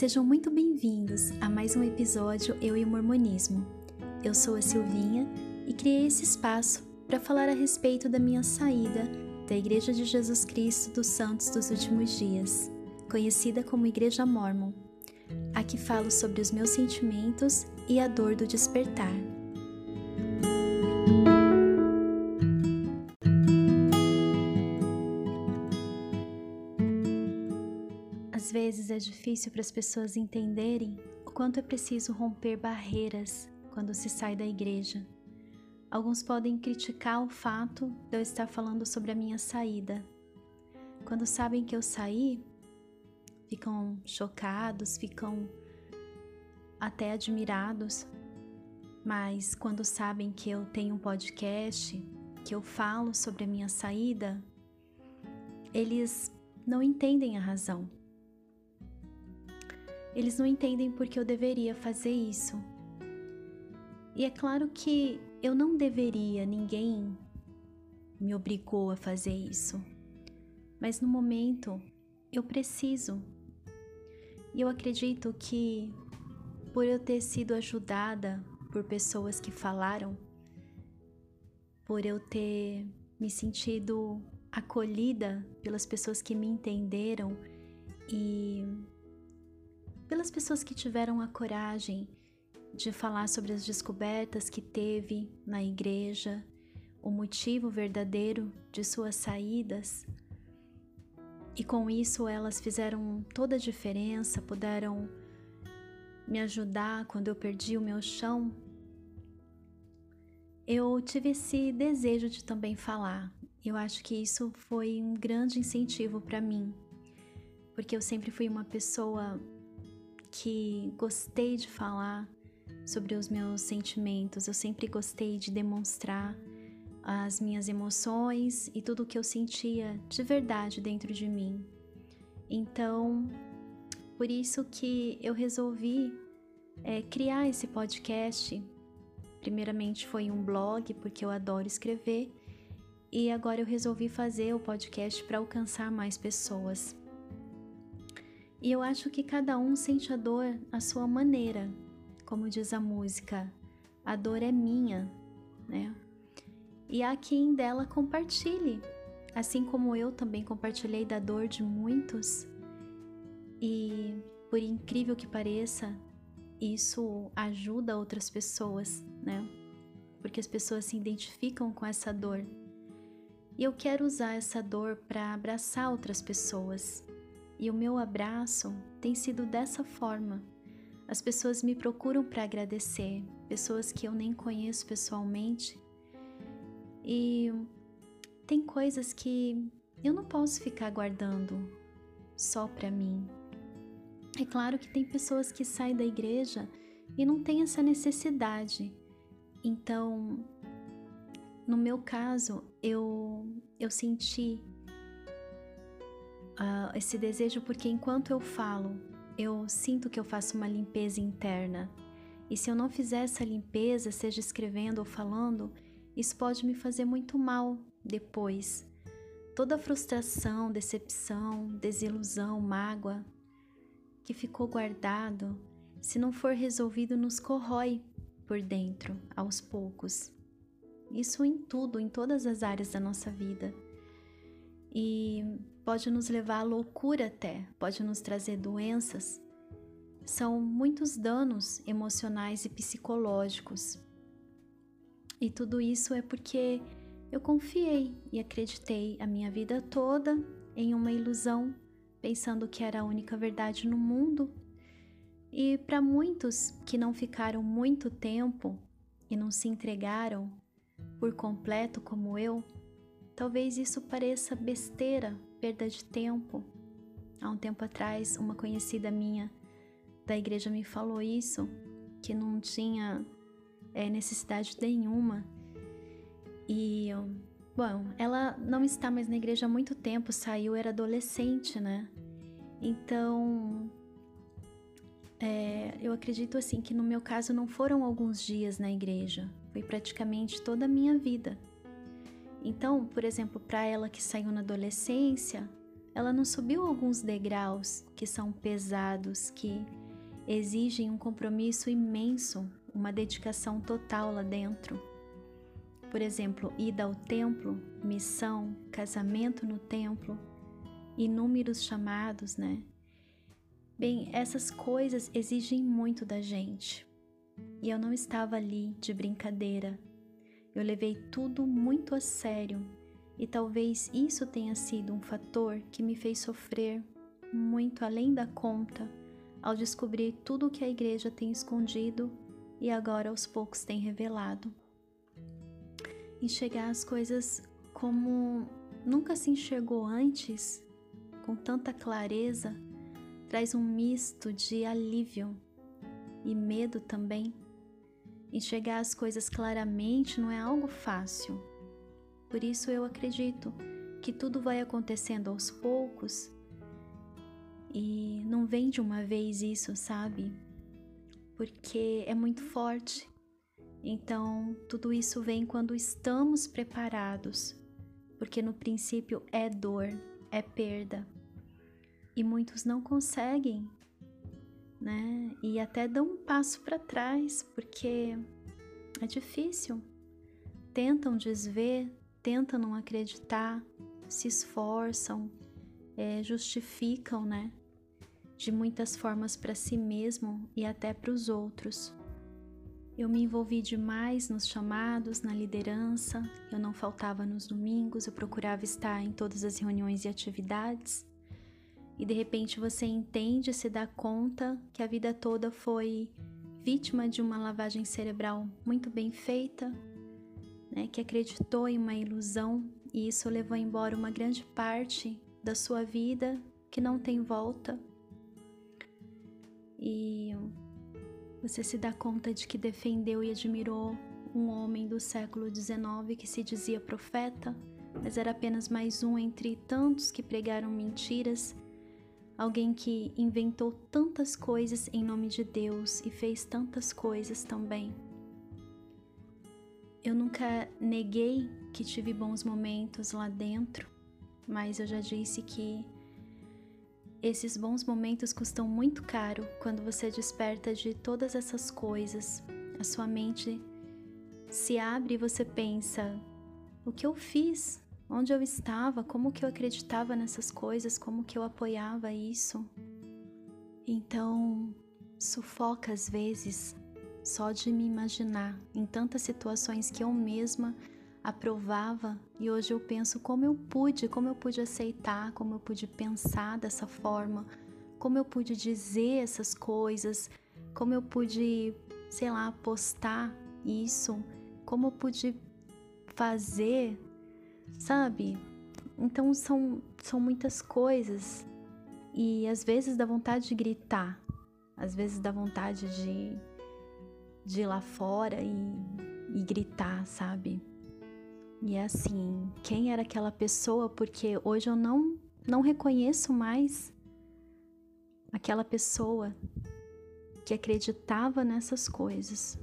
Sejam muito bem-vindos a mais um episódio Eu e o Mormonismo. Eu sou a Silvinha e criei esse espaço para falar a respeito da minha saída da Igreja de Jesus Cristo dos Santos dos Últimos Dias, conhecida como Igreja Mormon. Aqui falo sobre os meus sentimentos e a dor do despertar. É difícil para as pessoas entenderem o quanto é preciso romper barreiras quando se sai da igreja. Alguns podem criticar o fato de eu estar falando sobre a minha saída. Quando sabem que eu saí, ficam chocados, ficam até admirados. Mas quando sabem que eu tenho um podcast, que eu falo sobre a minha saída, eles não entendem a razão. Eles não entendem porque eu deveria fazer isso. E é claro que eu não deveria, ninguém me obrigou a fazer isso. Mas no momento eu preciso. E eu acredito que por eu ter sido ajudada por pessoas que falaram, por eu ter me sentido acolhida pelas pessoas que me entenderam e pelas pessoas que tiveram a coragem de falar sobre as descobertas que teve na igreja, o motivo verdadeiro de suas saídas. E com isso elas fizeram toda a diferença, puderam me ajudar quando eu perdi o meu chão. Eu tive esse desejo de também falar. Eu acho que isso foi um grande incentivo para mim, porque eu sempre fui uma pessoa que gostei de falar sobre os meus sentimentos, eu sempre gostei de demonstrar as minhas emoções e tudo o que eu sentia de verdade dentro de mim. Então, por isso que eu resolvi é, criar esse podcast. Primeiramente foi um blog, porque eu adoro escrever, e agora eu resolvi fazer o podcast para alcançar mais pessoas. E eu acho que cada um sente a dor à sua maneira, como diz a música, a dor é minha, né? E há quem dela compartilhe, assim como eu também compartilhei da dor de muitos. E por incrível que pareça, isso ajuda outras pessoas, né? Porque as pessoas se identificam com essa dor. E eu quero usar essa dor para abraçar outras pessoas, e o meu abraço tem sido dessa forma. As pessoas me procuram para agradecer, pessoas que eu nem conheço pessoalmente. E tem coisas que eu não posso ficar guardando só para mim. É claro que tem pessoas que saem da igreja e não tem essa necessidade. Então, no meu caso, eu eu senti uh, esse desejo porque enquanto eu falo, eu sinto que eu faço uma limpeza interna. E se eu não fizer essa limpeza, seja escrevendo ou falando, isso pode me fazer muito mal depois. Toda a frustração, decepção, desilusão, mágoa que ficou guardado, se não for resolvido, nos corrói por dentro, aos poucos. Isso em tudo, em todas as áreas da nossa vida. E pode nos levar à loucura até, pode nos trazer doenças. São muitos danos emocionais e psicológicos. E tudo isso é porque eu confiei e acreditei a minha vida toda em uma ilusão, pensando que era a única verdade no mundo. E para muitos que não ficaram muito tempo e não se entregaram por completo como eu, talvez isso pareça besteira perda de tempo. Há um tempo atrás, uma conhecida minha da igreja me falou isso, que não tinha é, necessidade nenhuma. E, bom, ela não está mais na igreja há muito tempo, saiu, era adolescente, né? Então, é, eu acredito assim que no meu caso não foram alguns dias na igreja, foi praticamente toda a minha vida. Então, por exemplo, para ela que saiu na adolescência, ela não subiu alguns degraus que são pesados, que exigem um compromisso imenso, uma dedicação total lá dentro. Por exemplo, ida ao templo, missão, casamento no templo, inúmeros chamados, né? Bem, essas coisas exigem muito da gente. E eu não estava ali de brincadeira. Eu levei tudo muito a sério e talvez isso tenha sido um fator que me fez sofrer muito além da conta ao descobrir tudo o que a igreja tem escondido e agora aos poucos tem revelado. Enxergar as coisas como nunca se enxergou antes, com tanta clareza, traz um misto de alívio e medo também. Enxergar as coisas claramente não é algo fácil, por isso eu acredito que tudo vai acontecendo aos poucos e não vem de uma vez isso, sabe? Porque é muito forte. Então, tudo isso vem quando estamos preparados, porque no princípio é dor, é perda. E muitos não conseguem, né? E até dão um passo para trás, porque é difícil. Tentam desver, tentam não acreditar, se esforçam, é, justificam, né? De muitas formas para si mesmo e até para os outros. Eu me envolvi demais nos chamados, na liderança, eu não faltava nos domingos, eu procurava estar em todas as reuniões e atividades. E de repente você entende, se dá conta que a vida toda foi vítima de uma lavagem cerebral muito bem feita, né, que acreditou em uma ilusão e isso levou embora uma grande parte da sua vida que não tem volta. E você se dá conta de que defendeu e admirou um homem do século XIX que se dizia profeta, mas era apenas mais um entre tantos que pregaram mentiras. Alguém que inventou tantas coisas em nome de Deus e fez tantas coisas também. Eu nunca neguei que tive bons momentos lá dentro, mas eu já disse que esses bons momentos custam muito caro quando você desperta de todas essas coisas. A sua mente se abre e você pensa: o que eu fiz? Onde eu estava? Como que eu acreditava nessas coisas? Como que eu apoiava isso? Então, sufoca às vezes só de me imaginar em tantas situações que eu mesma aprovava e hoje eu penso como eu pude, como eu pude aceitar, como eu pude pensar dessa forma, como eu pude dizer essas coisas, como eu pude, sei lá, postar isso, como eu pude fazer, sabe? Então são, são muitas coisas e às vezes dá vontade de gritar, às vezes dá vontade de de ir lá fora e, e gritar, sabe? E é assim, quem era aquela pessoa? Porque hoje eu não, não reconheço mais aquela pessoa que acreditava nessas coisas.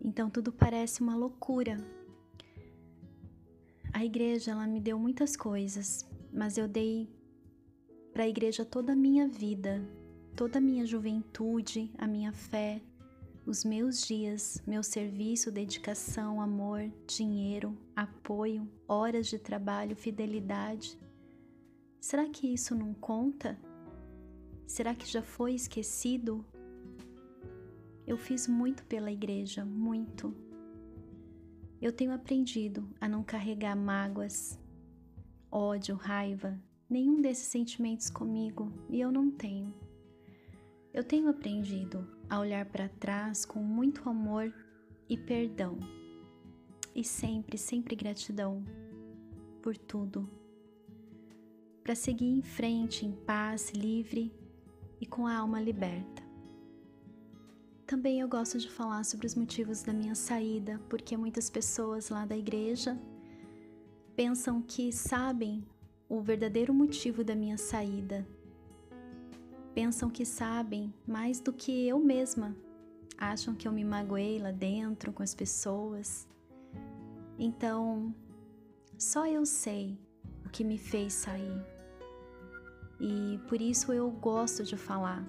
Então tudo parece uma loucura. A igreja ela me deu muitas coisas, mas eu dei para a igreja toda a minha vida, toda a minha juventude, a minha fé, os meus dias, meu serviço, dedicação, amor, dinheiro, apoio, horas de trabalho, fidelidade. Será que isso não conta? Será que já foi esquecido? Eu fiz muito pela igreja, muito. Eu tenho aprendido a não carregar mágoas, ódio, raiva, nenhum desses sentimentos comigo e eu não tenho. Eu tenho aprendido a olhar para trás com muito amor e perdão, e sempre, sempre gratidão por tudo, para seguir em frente em paz, livre e com a alma liberta. Também eu gosto de falar sobre os motivos da minha saída, porque muitas pessoas lá da igreja pensam que sabem o verdadeiro motivo da minha saída pensam que sabem mais do que eu mesma. Acham que eu me magoei lá dentro com as pessoas. Então, só eu sei o que me fez sair. E por isso eu gosto de falar,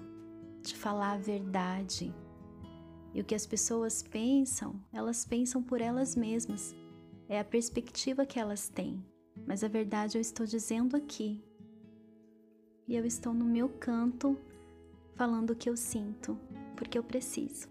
de falar a verdade. E o que as pessoas pensam, elas pensam por elas mesmas. É a perspectiva que elas têm. Mas a verdade eu estou dizendo aqui. E eu estou no meu canto falando o que eu sinto, porque eu preciso.